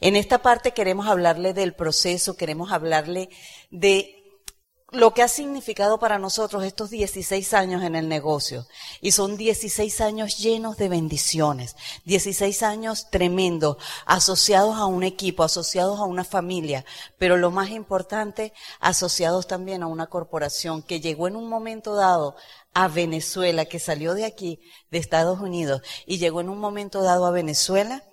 En esta parte queremos hablarle del proceso, queremos hablarle de lo que ha significado para nosotros estos 16 años en el negocio. Y son 16 años llenos de bendiciones, 16 años tremendos, asociados a un equipo, asociados a una familia, pero lo más importante, asociados también a una corporación que llegó en un momento dado a Venezuela, que salió de aquí, de Estados Unidos, y llegó en un momento dado a Venezuela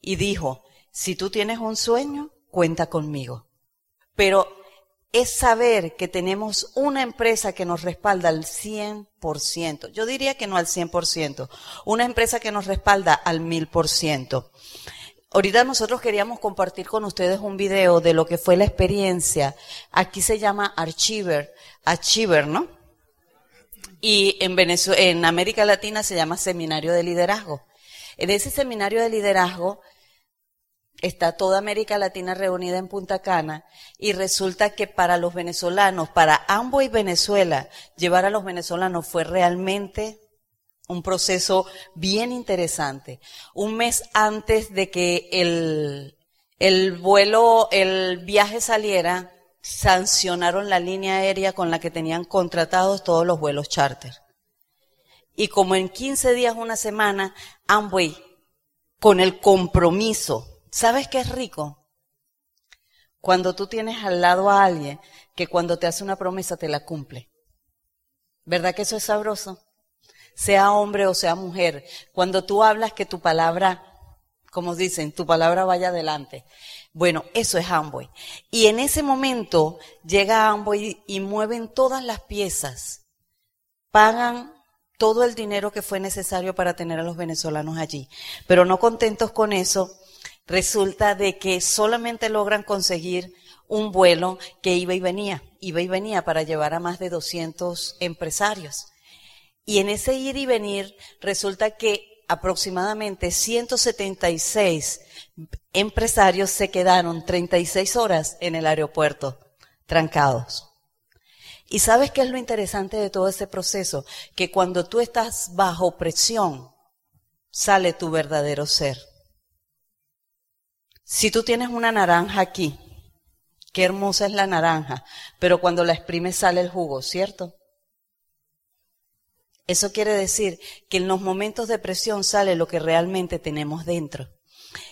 y dijo, si tú tienes un sueño, cuenta conmigo. Pero es saber que tenemos una empresa que nos respalda al 100%. Yo diría que no al 100%, una empresa que nos respalda al 1000%. Ahorita nosotros queríamos compartir con ustedes un video de lo que fue la experiencia. Aquí se llama Archiver, Archiver, ¿no? Y en Venezuela, en América Latina se llama Seminario de Liderazgo. En ese seminario de liderazgo está toda América Latina reunida en Punta Cana y resulta que para los venezolanos, para y Venezuela, llevar a los venezolanos fue realmente un proceso bien interesante. Un mes antes de que el, el vuelo, el viaje saliera, sancionaron la línea aérea con la que tenían contratados todos los vuelos charter. Y como en 15 días, una semana, Amway, con el compromiso ¿Sabes qué es rico? Cuando tú tienes al lado a alguien que cuando te hace una promesa te la cumple. ¿Verdad que eso es sabroso? Sea hombre o sea mujer, cuando tú hablas que tu palabra, como dicen, tu palabra vaya adelante. Bueno, eso es Amboy. Y en ese momento llega Amboy y mueven todas las piezas, pagan todo el dinero que fue necesario para tener a los venezolanos allí. Pero no contentos con eso, resulta de que solamente logran conseguir un vuelo que iba y venía, iba y venía para llevar a más de 200 empresarios. Y en ese ir y venir resulta que aproximadamente 176 empresarios se quedaron 36 horas en el aeropuerto, trancados. ¿Y sabes qué es lo interesante de todo ese proceso? Que cuando tú estás bajo presión, sale tu verdadero ser. Si tú tienes una naranja aquí, qué hermosa es la naranja, pero cuando la exprimes sale el jugo, ¿cierto? Eso quiere decir que en los momentos de presión sale lo que realmente tenemos dentro.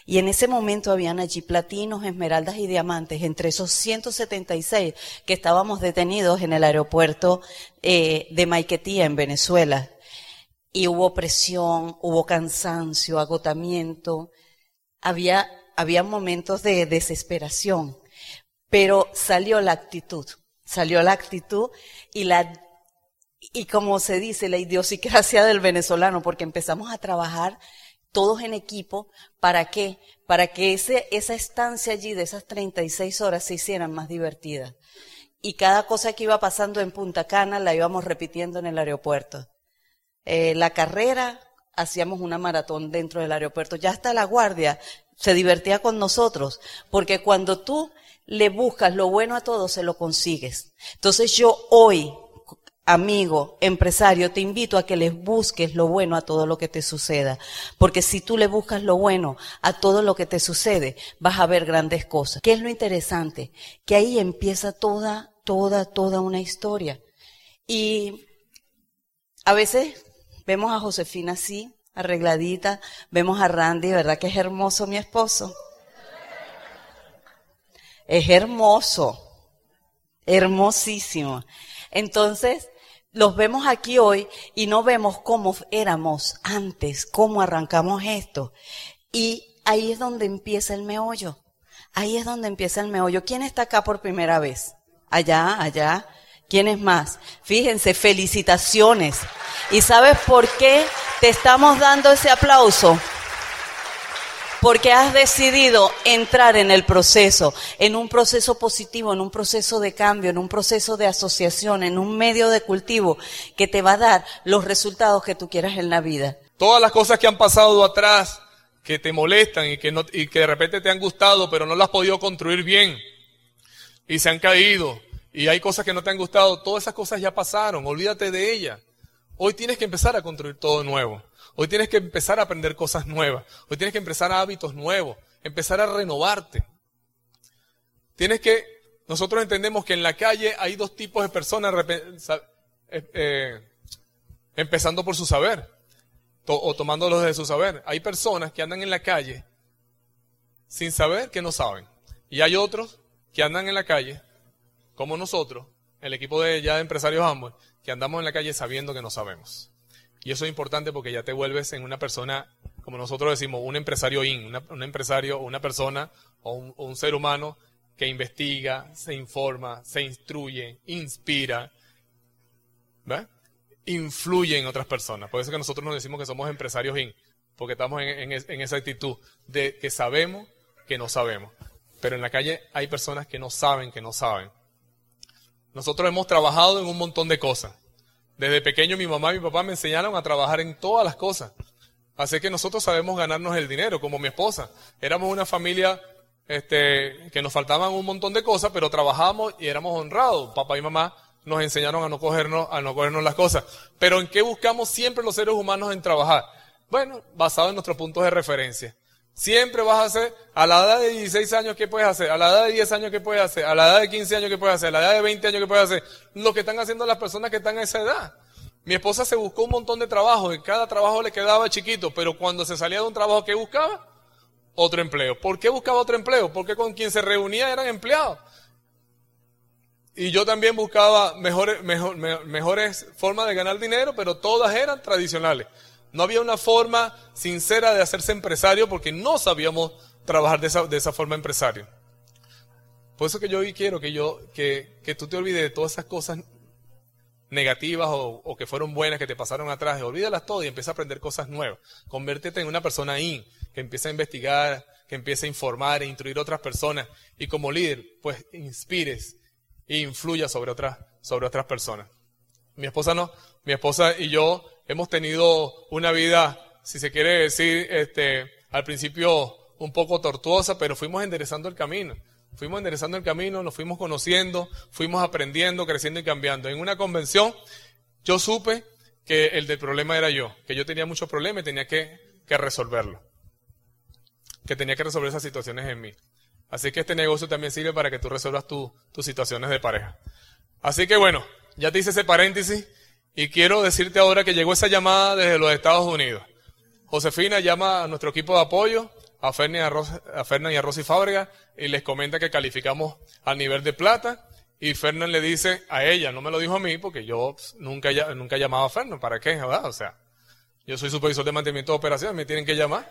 Y en ese momento habían allí platinos, esmeraldas y diamantes, entre esos 176 que estábamos detenidos en el aeropuerto eh, de Maiquetía, en Venezuela. Y hubo presión, hubo cansancio, agotamiento. Había había momentos de desesperación, pero salió la actitud, salió la actitud y la, y como se dice, la idiosincrasia del venezolano, porque empezamos a trabajar todos en equipo, ¿para qué? Para que ese, esa estancia allí de esas 36 horas se hicieran más divertidas. Y cada cosa que iba pasando en Punta Cana la íbamos repitiendo en el aeropuerto. Eh, la carrera, hacíamos una maratón dentro del aeropuerto. Ya hasta la guardia se divertía con nosotros, porque cuando tú le buscas lo bueno a todos, se lo consigues. Entonces yo hoy, amigo, empresario, te invito a que les busques lo bueno a todo lo que te suceda, porque si tú le buscas lo bueno a todo lo que te sucede, vas a ver grandes cosas. ¿Qué es lo interesante? Que ahí empieza toda, toda, toda una historia. Y a veces vemos a Josefina así, arregladita. Vemos a Randy, ¿verdad que es hermoso mi esposo? Es hermoso, hermosísimo. Entonces, los vemos aquí hoy y no vemos cómo éramos antes, cómo arrancamos esto. Y ahí es donde empieza el meollo. Ahí es donde empieza el meollo. ¿Quién está acá por primera vez? Allá, allá. ¿Quién es más? Fíjense, felicitaciones. ¿Y sabes por qué te estamos dando ese aplauso? Porque has decidido entrar en el proceso, en un proceso positivo, en un proceso de cambio, en un proceso de asociación, en un medio de cultivo que te va a dar los resultados que tú quieras en la vida. Todas las cosas que han pasado atrás, que te molestan y que, no, y que de repente te han gustado, pero no las has podido construir bien y se han caído y hay cosas que no te han gustado, todas esas cosas ya pasaron, olvídate de ellas. Hoy tienes que empezar a construir todo nuevo. Hoy tienes que empezar a aprender cosas nuevas. Hoy tienes que empezar hábitos nuevos. empezar a renovarte. Tienes que, nosotros entendemos que en la calle hay dos tipos de personas, eh, eh, empezando por su saber, o tomándolos de su saber. Hay personas que andan en la calle sin saber que no saben. Y hay otros que andan en la calle, como nosotros, el equipo de ya de empresarios ambos, que andamos en la calle sabiendo que no sabemos. Y eso es importante porque ya te vuelves en una persona, como nosotros decimos, un empresario in, un empresario, una persona o un, ser humano que investiga, se informa, se instruye, inspira, influye en otras personas. Por eso que nosotros nos decimos que somos empresarios in, porque estamos en esa actitud de que sabemos que no sabemos. Pero en la calle hay personas que no saben que no saben. Nosotros hemos trabajado en un montón de cosas. Desde pequeño mi mamá y mi papá me enseñaron a trabajar en todas las cosas. Así que nosotros sabemos ganarnos el dinero, como mi esposa. Éramos una familia este, que nos faltaban un montón de cosas, pero trabajábamos y éramos honrados. Papá y mamá nos enseñaron a no cogernos, a no cogernos las cosas. Pero ¿en qué buscamos siempre los seres humanos en trabajar? Bueno, basado en nuestros puntos de referencia. Siempre vas a hacer, a la edad de 16 años, ¿qué puedes hacer? A la edad de 10 años, ¿qué puedes hacer? A la edad de 15 años, ¿qué puedes hacer? A la edad de 20 años, ¿qué puedes hacer? Lo que están haciendo las personas que están a esa edad. Mi esposa se buscó un montón de trabajo y cada trabajo le quedaba chiquito, pero cuando se salía de un trabajo, ¿qué buscaba? Otro empleo. ¿Por qué buscaba otro empleo? Porque con quien se reunía eran empleados. Y yo también buscaba mejores, mejores formas de ganar dinero, pero todas eran tradicionales. No había una forma sincera de hacerse empresario porque no sabíamos trabajar de esa, de esa forma empresario. Por eso que yo hoy quiero que, yo, que, que tú te olvides de todas esas cosas negativas o, o, que fueron buenas que te pasaron atrás. Olvídalas todas y empieza a aprender cosas nuevas. Convértete en una persona in, que empiece a investigar, que empiece a informar e instruir a otras personas. Y como líder, pues inspires e influya sobre otras, sobre otras personas. Mi esposa no, mi esposa y yo hemos tenido una vida, si se quiere decir, este, al principio un poco tortuosa, pero fuimos enderezando el camino. Fuimos enderezando el camino, nos fuimos conociendo, fuimos aprendiendo, creciendo y cambiando. En una convención yo supe que el del problema era yo, que yo tenía muchos problemas y tenía que, resolverlo. Que tenía que resolver esas situaciones en mí. Así que este negocio también sirve para que tú resuelvas tus situaciones de pareja. Así que bueno, ya te hice ese paréntesis. Y quiero decirte ahora que llegó esa llamada desde los Estados Unidos. Josefina llama a nuestro equipo de apoyo, a Fernan y a, Rosy Fábrega, y les comenta que calificamos al nivel de plata. Y Fernán le dice a ella, no me lo dijo a mí, porque yo pues, nunca, nunca llamaba a Fernán. ¿Para qué? ¿Verdad? O sea, yo soy supervisor de mantenimiento de operaciones, me tienen que llamar.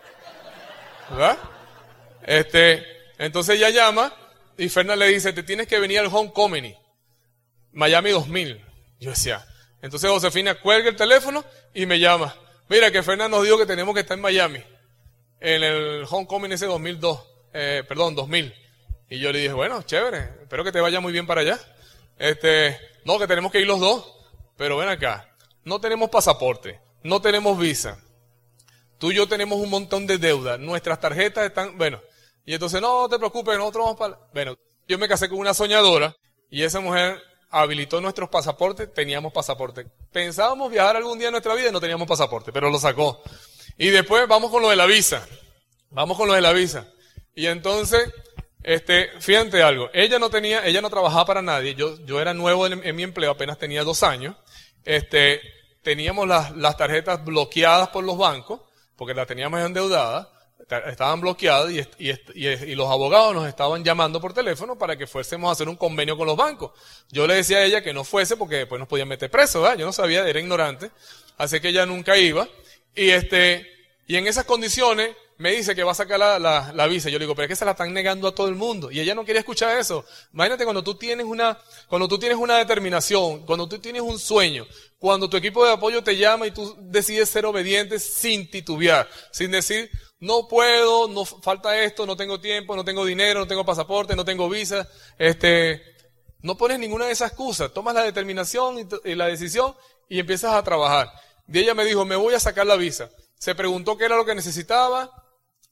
¿Verdad? Este, entonces ella llama y Fernán le dice, te tienes que venir al Homecoming, Miami 2000. Yo decía, entonces Josefina cuelga el teléfono y me llama. Mira que Fernando nos dijo que tenemos que estar en Miami, en el Homecoming ese 2002, eh, perdón, 2000. Y yo le dije, bueno, chévere, espero que te vaya muy bien para allá. Este, no, que tenemos que ir los dos. Pero ven acá, no tenemos pasaporte, no tenemos visa. Tú y yo tenemos un montón de deuda, nuestras tarjetas están, bueno, y entonces no te preocupes, nosotros vamos para... Bueno, yo me casé con una soñadora y esa mujer habilitó nuestros pasaportes, teníamos pasaporte. Pensábamos viajar algún día en nuestra vida y no teníamos pasaporte, pero lo sacó. Y después vamos con lo de la visa. Vamos con lo de la visa. Y entonces, este, fíjate algo. Ella no tenía, ella no trabajaba para nadie. Yo, yo era nuevo en, en mi empleo, apenas tenía dos años. Este, teníamos las, las tarjetas bloqueadas por los bancos, porque las teníamos endeudadas estaban bloqueadas y, y, los abogados nos estaban llamando por teléfono para que fuésemos a hacer un convenio con los bancos. Yo le decía a ella que no fuese porque después nos podían meter preso, ¿verdad? Yo no sabía, era ignorante, así que ella nunca iba. Y este, y en esas condiciones me dice que va a sacar la, la, la, visa. Yo le digo, pero es que se la están negando a todo el mundo. Y ella no quería escuchar eso. Imagínate cuando tú tienes una, cuando tú tienes una determinación, cuando tú tienes un sueño, cuando tu equipo de apoyo te llama y tú decides ser obediente sin titubear, sin decir, no puedo, no falta esto, no tengo tiempo, no tengo dinero, no tengo pasaporte, no tengo visa, este, no pones ninguna de esas excusas, tomas la determinación y, la decisión y empiezas a trabajar. Y ella me dijo, me voy a sacar la visa. Se preguntó qué era lo que necesitaba,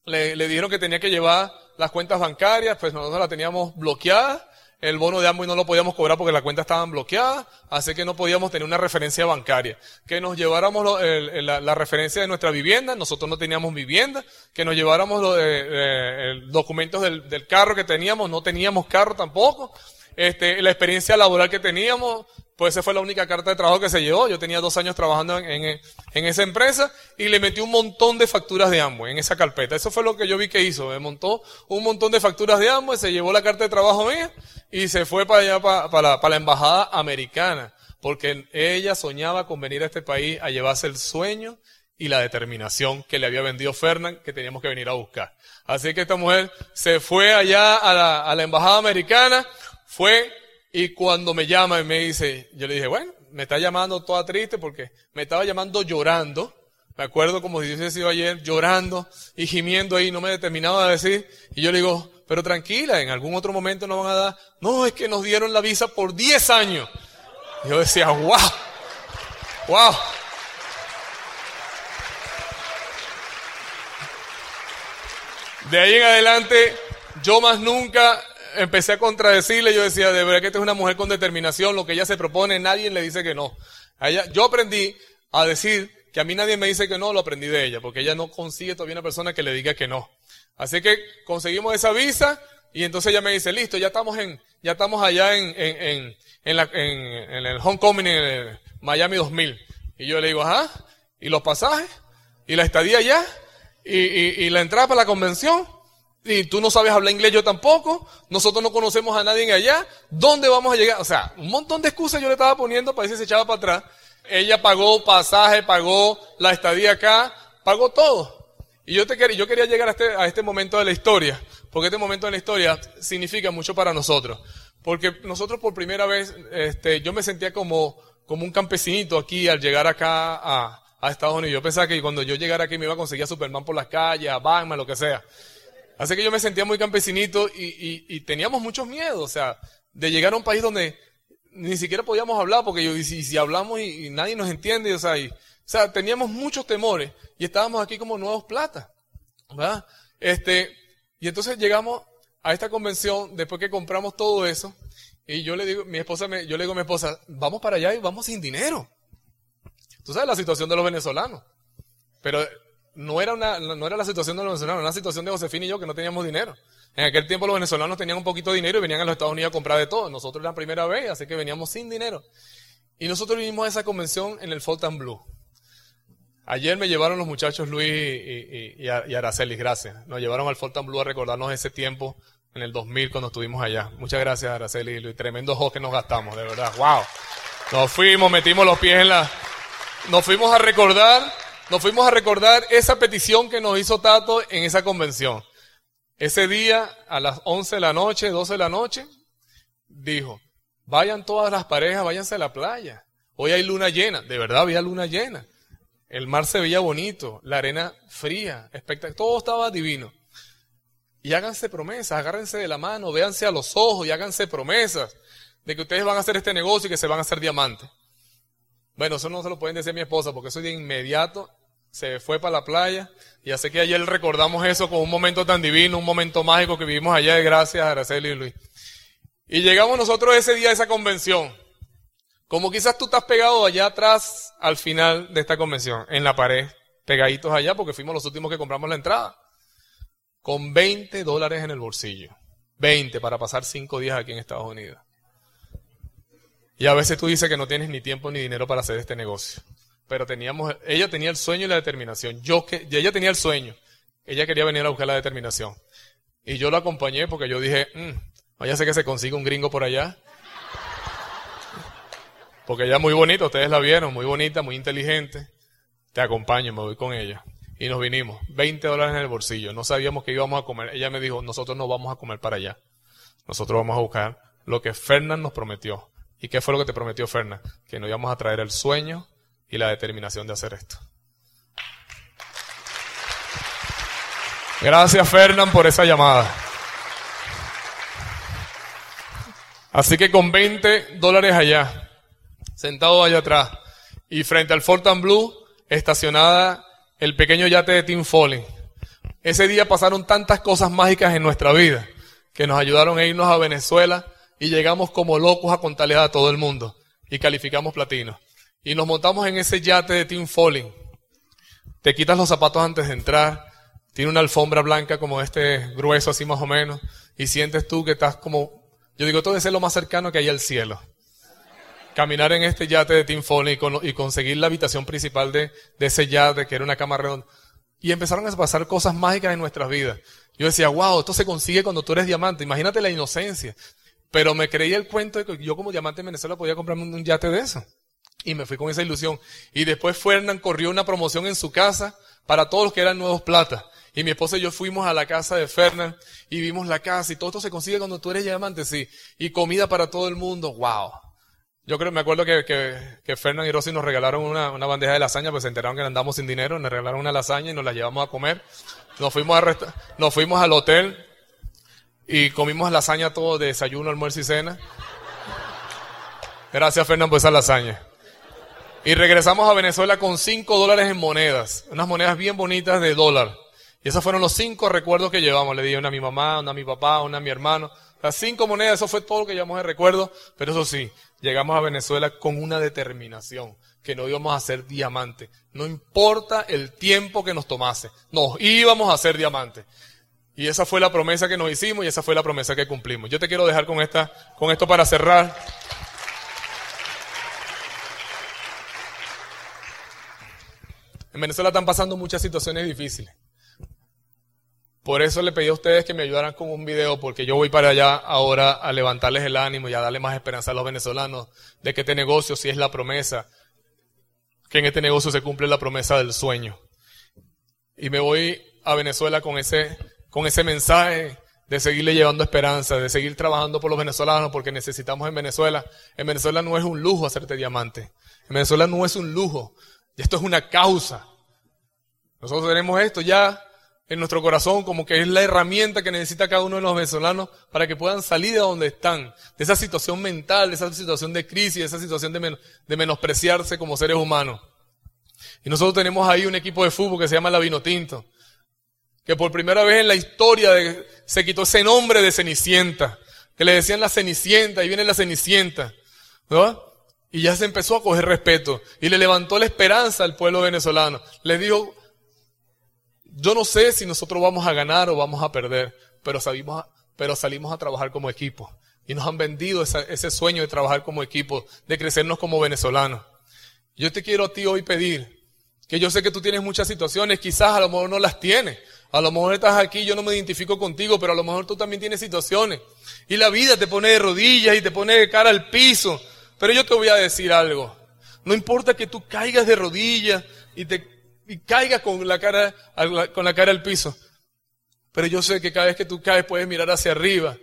le, le dijeron que tenía que llevar las cuentas bancarias, pues nosotros la teníamos bloqueada, el bono de Amway no lo podíamos cobrar porque las cuentas estaban bloqueadas, así que no podíamos tener una referencia bancaria. Que nos lleváramos la, referencia de nuestra vivienda, nosotros no teníamos vivienda, que nos lleváramos los documentos del, del carro que teníamos, no teníamos carro tampoco. Este, la experiencia laboral que teníamos, pues esa fue la única carta de trabajo que se llevó. Yo tenía dos años trabajando en, en- en esa empresa y le metí un montón de facturas de Amway en esa carpeta. Eso fue lo que yo vi que hizo. Me montó un montón de facturas de Amway, se llevó la carta de trabajo mía y se fue para allá, para, para la, para la embajada americana. Porque ella soñaba con venir a este país a llevarse el sueño y la determinación que le había vendido Fernán que teníamos que venir a buscar. Así que esta mujer se fue allá a la, a la embajada americana, fue y cuando me llama y me dice, yo le dije, bueno, me está llamando toda triste porque me estaba llamando llorando. Me acuerdo como si hubiese sido ayer, llorando y gimiendo ahí, no me determinaba a decir. Y yo le digo, pero tranquila, en algún otro momento nos van a dar. No, es que nos dieron la visa por 10 años. Yo decía, wow, wow. De ahí en adelante, yo más nunca empecé a contradecirle. Yo decía, de verdad que esta es una mujer con determinación. Lo que ella se propone, nadie le dice que no. Ella- yo aprendí a decir que a mí nadie me dice que no, lo aprendí de ella, porque ella no consigue todavía una persona que le diga que no. Así que conseguimos esa visa y entonces ella me dice, listo, ya estamos en, ya estamos allá en, en, en, en, la- en- en el homecoming en el Miami 2000. Y yo le digo, ajá, ¿y los pasajes? ¿Y la estadía allá? ¿Y, y, y la entrada para la convención? Y tú no sabes hablar inglés, yo tampoco. Nosotros no conocemos a nadie allá. ¿Dónde vamos a llegar? O sea, un montón de excusas yo le estaba poniendo para decir se echaba para atrás. Ella pagó pasaje, pagó la estadía acá, pagó todo. Y yo, te quería, yo quería llegar a este, a este momento de la historia, porque este momento de la historia significa mucho para nosotros. Porque nosotros por primera vez, este, yo me sentía como, como un campesinito aquí al llegar acá a, a Estados Unidos. Yo pensaba que cuando yo llegara aquí me iba a conseguir a Superman por las calles, a Batman, lo que sea. Así que yo me sentía muy campesinito y, teníamos muchos miedos, o sea, de llegar a un país donde ni siquiera podíamos hablar, porque yo, y si, hablamos y, nadie nos entiende, o sea, y- o teníamos muchos temores y estábamos aquí como nuevos plata, ¿verdad? Este, y entonces llegamos a esta convención después que compramos todo eso y yo le digo, mi esposa yo le digo a mi esposa, vamos para allá y vamos sin dinero. Tú sabes la situación de los venezolanos. Pero no era, una, no era la situación de los venezolanos, era una situación de Josefina y yo que no teníamos dinero. En aquel tiempo los venezolanos tenían un poquito de dinero y venían a los Estados Unidos a comprar de todo. Nosotros era la primera vez, así que veníamos sin dinero. Y nosotros vinimos a esa convención en el Blue. Ayer me llevaron los muchachos Luis y, y, y, y Araceli, gracias. Nos llevaron al Blue a recordarnos ese tiempo en el 2000 cuando estuvimos allá. Muchas gracias Araceli y Luis. Tremendo juego que nos gastamos, de verdad. Wow. Nos fuimos, metimos los pies en la... Nos fuimos a recordar, nos fuimos a recordar esa petición que nos hizo Tato en esa convención. Ese día, a las 11 de la noche, 12 de la noche, dijo, vayan todas las parejas, váyanse a la playa. Hoy hay luna llena, de verdad había luna llena. El mar se veía bonito, la arena fría, espectacular, todo estaba divino. Y háganse promesas, agárrense de la mano, véanse a los ojos y háganse promesas de que ustedes van a hacer este negocio y que se van a hacer diamantes. Bueno, eso no se lo pueden decir a mi esposa porque eso de inmediato se fue para la playa y así que ayer recordamos eso con un momento tan divino, un momento mágico que vivimos allá de gracias a Araceli y Luis. Y llegamos nosotros ese día a esa convención. Como quizás tú estás pegado allá atrás al final de esta convención, en la pared, pegaditos allá porque fuimos los últimos que compramos la entrada. Con 20 dólares en el bolsillo. 20 para pasar 5 días aquí en Estados Unidos. Y a veces tú dices que no tienes ni tiempo ni dinero para hacer este negocio. Pero teníamos, ella tenía el sueño y la determinación. Yo que, y ella tenía el sueño. Ella quería venir a buscar la determinación. Y yo la acompañé porque yo dije, mm, ya sé que se consigue un gringo por allá. Porque ella es muy bonita, ustedes la vieron, muy bonita, muy inteligente. Te acompaño, me voy con ella. Y nos vinimos, 20 dólares en el bolsillo. No sabíamos que íbamos a comer. Ella me dijo, nosotros no vamos a comer para allá. Nosotros vamos a buscar lo que Fernán nos prometió. ¿Y qué fue lo que te prometió Fernán? Que nos íbamos a traer el sueño y la determinación de hacer esto. Gracias Fernán por esa llamada. Así que con 20 dólares allá, sentado allá atrás, y frente al Fortan Blue, estacionada el pequeño yate de Tim Foley. Ese día pasaron tantas cosas mágicas en nuestra vida que nos ayudaron a irnos a Venezuela y llegamos como locos a contarle a todo el mundo y calificamos platino. Y nos montamos en ese yate de Team Falling. Te quitas los zapatos antes de entrar, tiene una alfombra blanca como este grueso así más o menos, y sientes tú que estás como, yo digo, todo es lo más cercano que hay al cielo. Caminar en este yate de Team Falling y, conseguir la habitación principal de, de ese yate, que era una cama redonda. Y empezaron a pasar cosas mágicas en nuestras vidas. Yo decía, wow, esto se consigue cuando tú eres diamante. Imagínate la inocencia. Pero me creí el cuento de que yo como diamante en Venezuela podía comprarme un yate de eso. Y me fui con esa ilusión. Y después Fernán corrió una promoción en su casa para todos los que eran nuevos plata. Y mi esposa y yo fuimos a la casa de Fernán y vimos la casa y todo esto se consigue cuando tú eres diamante, sí. Y comida para todo el mundo, wow. Yo creo, me acuerdo que, que, que Fernán y Rosy nos regalaron una, una, bandeja de lasaña, pues se enteraron que andamos sin dinero, nos regalaron una lasaña y nos la llevamos a comer. Nos fuimos, a nos fuimos al hotel y comimos lasaña todo de desayuno, almuerzo y cena. Gracias, Fernando, por esa lasaña. Y regresamos a Venezuela con 5 dólares en monedas, unas monedas bien bonitas de dólar. Y esos fueron los cinco recuerdos que llevamos. Le di una a mi mamá, una a mi papá, una a mi hermano. Las cinco monedas, eso fue todo lo que llevamos de recuerdo. Pero eso sí, llegamos a Venezuela con una determinación, que no íbamos a ser diamante. No importa el tiempo que nos tomase, nos íbamos a hacer diamante. Y esa fue la promesa que nos hicimos y esa fue la promesa que cumplimos. Yo te quiero dejar con esta, con esto para cerrar. En Venezuela están pasando muchas situaciones difíciles. Por eso le pedí a ustedes que me ayudaran con un video, porque yo voy para allá ahora a levantarles el ánimo y a darle más esperanza a los venezolanos de que este negocio sí es la promesa, que en este negocio se cumple la promesa del sueño. Y me voy a Venezuela con ese con ese mensaje de seguirle llevando esperanza, de seguir trabajando por los venezolanos, porque necesitamos en Venezuela. En Venezuela no es un lujo hacerte diamante. En Venezuela no es un lujo. Y esto es una causa. Nosotros tenemos esto ya en nuestro corazón como que es la herramienta que necesita cada uno de los venezolanos para que puedan salir de donde están, de esa situación mental, de esa situación de crisis, de esa situación de, menospreciarse como seres humanos. Y nosotros tenemos ahí un equipo de fútbol que se llama la Vinotinto que por primera vez en la historia se quitó ese nombre de Cenicienta, que le decían la Cenicienta, y viene la Cenicienta, ¿no? Y ya se empezó a coger respeto, y le levantó la esperanza al pueblo venezolano. Les dijo, yo no sé si nosotros vamos a ganar o vamos a perder, pero salimos a, pero salimos a trabajar como equipo. Y nos han vendido ese sueño de trabajar como equipo, de crecernos como venezolanos. Yo te quiero a ti hoy pedir que yo sé que tú tienes muchas situaciones, quizás a lo mejor no las tienes, a lo mejor estás aquí, yo no me identifico contigo, pero a lo mejor tú también tienes situaciones. Y la vida te pone de rodillas y te pone de cara al piso. Pero yo te voy a decir algo. No importa que tú caigas de rodillas y te y caigas con la cara con la cara al piso. Pero yo sé que cada vez que tú caes puedes mirar hacia arriba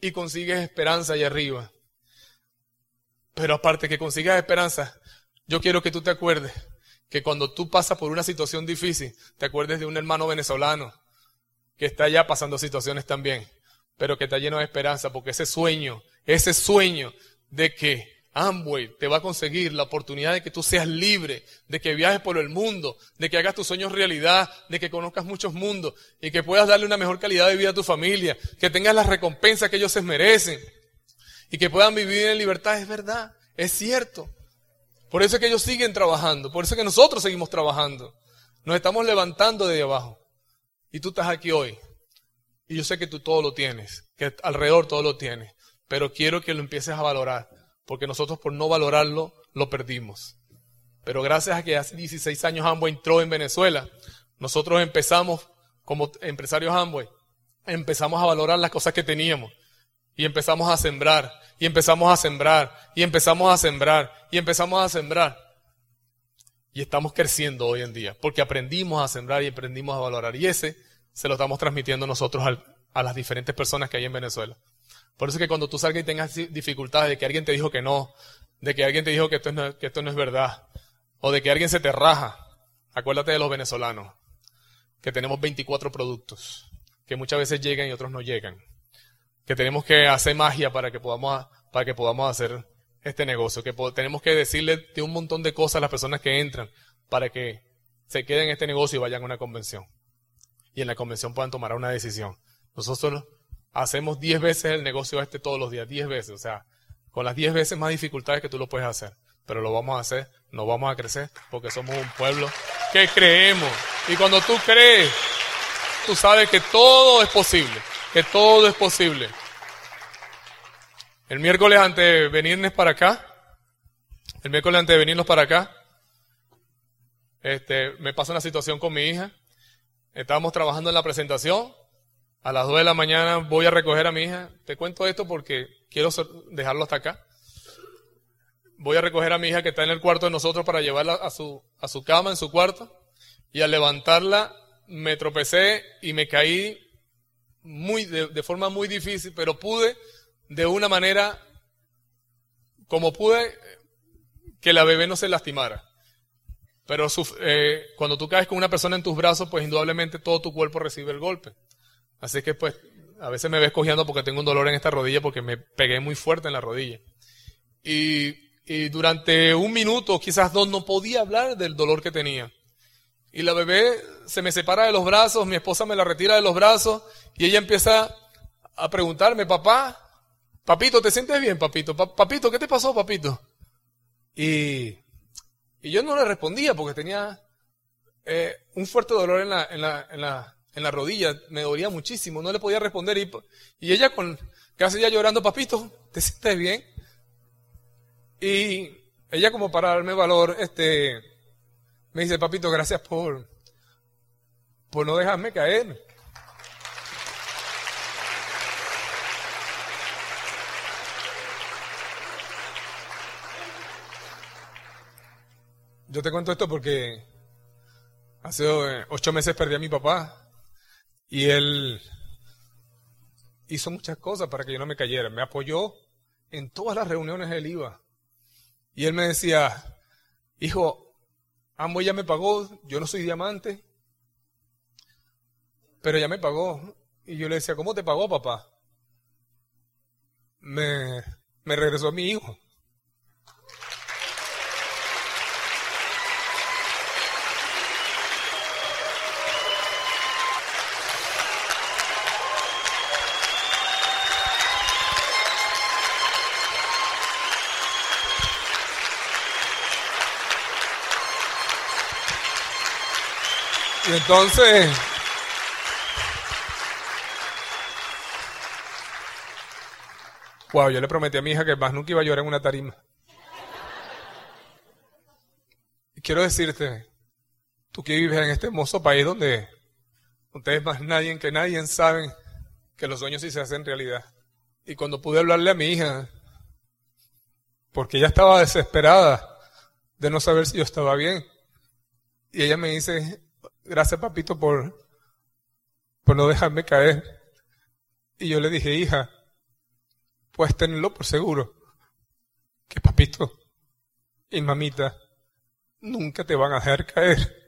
y consigues esperanza allá arriba. Pero aparte que consigas esperanza, yo quiero que tú te acuerdes que cuando tú pasas por una situación difícil, te acuerdes de un hermano venezolano que está ya pasando situaciones también, pero que está lleno de esperanza, porque ese sueño, ese sueño de que Amway te va a conseguir la oportunidad de que tú seas libre, de que viajes por el mundo, de que hagas tus sueños realidad, de que conozcas muchos mundos y que puedas darle una mejor calidad de vida a tu familia, que tengas las recompensas que ellos se merecen y que puedan vivir en libertad. Es verdad, es cierto. Por eso es que ellos siguen trabajando, por eso es que nosotros seguimos trabajando. Nos estamos levantando de abajo. Y tú estás aquí hoy. Y yo sé que tú todo lo tienes, que alrededor todo lo tienes. Pero quiero que lo empieces a valorar, porque nosotros por no valorarlo, lo perdimos. Pero gracias a que hace 16 años Amway entró en Venezuela, nosotros empezamos como empresarios Amway, empezamos a valorar las cosas que teníamos y empezamos a sembrar y empezamos a sembrar, y empezamos a sembrar, y empezamos a sembrar. Y estamos creciendo hoy en día, porque aprendimos a sembrar y aprendimos a valorar. Y ese se lo estamos transmitiendo nosotros a las diferentes personas que hay en Venezuela. Por eso es que cuando tú salgas y tengas dificultades de que alguien te dijo que no, de que alguien te dijo que esto, no, es verdad, o de que alguien se te raja, acuérdate de los venezolanos, que tenemos 24 productos, que muchas veces llegan y otros no llegan que tenemos que hacer magia para que podamos, para que podamos hacer este negocio, que tenemos que decirle de un montón de cosas a las personas que entran para que se queden en este negocio y vayan a una convención. Y en la convención puedan tomar una decisión. Nosotros hacemos 10 veces el negocio este todos los días, 10 veces, o sea, con las 10 veces más dificultades que tú lo puedes hacer. Pero lo vamos a hacer, no vamos a crecer, porque somos un pueblo que creemos. Y cuando tú crees, tú sabes que todo es posible, que todo es posible. El miércoles antes de venirnos para acá, el miércoles antes de venirnos para acá, este, me pasa una situación con mi hija. Estábamos trabajando en la presentación. A las 2 de la mañana voy a recoger a mi hija. Te cuento esto porque quiero dejarlo hasta acá. Voy a recoger a mi hija que está en el cuarto de nosotros para llevarla a su, a su cama en su cuarto. Y al levantarla me tropecé y me caí muy, de, forma muy difícil, pero pude de una manera, como pude, que la bebé no se lastimara. Pero eh, cuando tú caes con una persona en tus brazos, pues indudablemente todo tu cuerpo recibe el golpe. Así que pues a veces me ves cogiendo porque tengo un dolor en esta rodilla porque me pegué muy fuerte en la rodilla. Y, y durante un minuto, quizás dos, no podía hablar del dolor que tenía. Y la bebé se me separa de los brazos, mi esposa me la retira de los brazos y ella empieza a preguntarme, papá, papito, ¿te sientes bien, papito? papito, ¿qué te pasó, papito? Y y yo no le respondía porque tenía eh, un fuerte dolor en, la, en, la, en la rodilla, me dolía muchísimo, no le podía responder. Y, y ella con casi ya llorando, papito, ¿te sientes bien? Y ella como para darme valor, este, me dice, papito, gracias por, por no dejarme caer. Yo te cuento esto porque hace eh, ocho meses perdí a mi papá y él hizo muchas cosas para que yo no me cayera. Me apoyó en todas las reuniones él iba. Y él me decía, hijo, Ambo ya me pagó, yo no soy diamante, pero ya me pagó. Y yo le decía, ¿cómo te pagó papá? Me, me regresó a mi hijo. Entonces, wow, yo le prometí a mi hija que más nunca iba a llorar en una tarima. Y quiero decirte, tú que vives en este hermoso país donde ustedes más nadie que nadie saben que los sueños sí se hacen realidad. Y cuando pude hablarle a mi hija, porque ella estaba desesperada de no saber si yo estaba bien, y ella me dice, gracias papito por, por no dejarme caer. Y yo le dije, hija, puedes tenerlo por seguro, que papito y mamita nunca te van a dejar caer.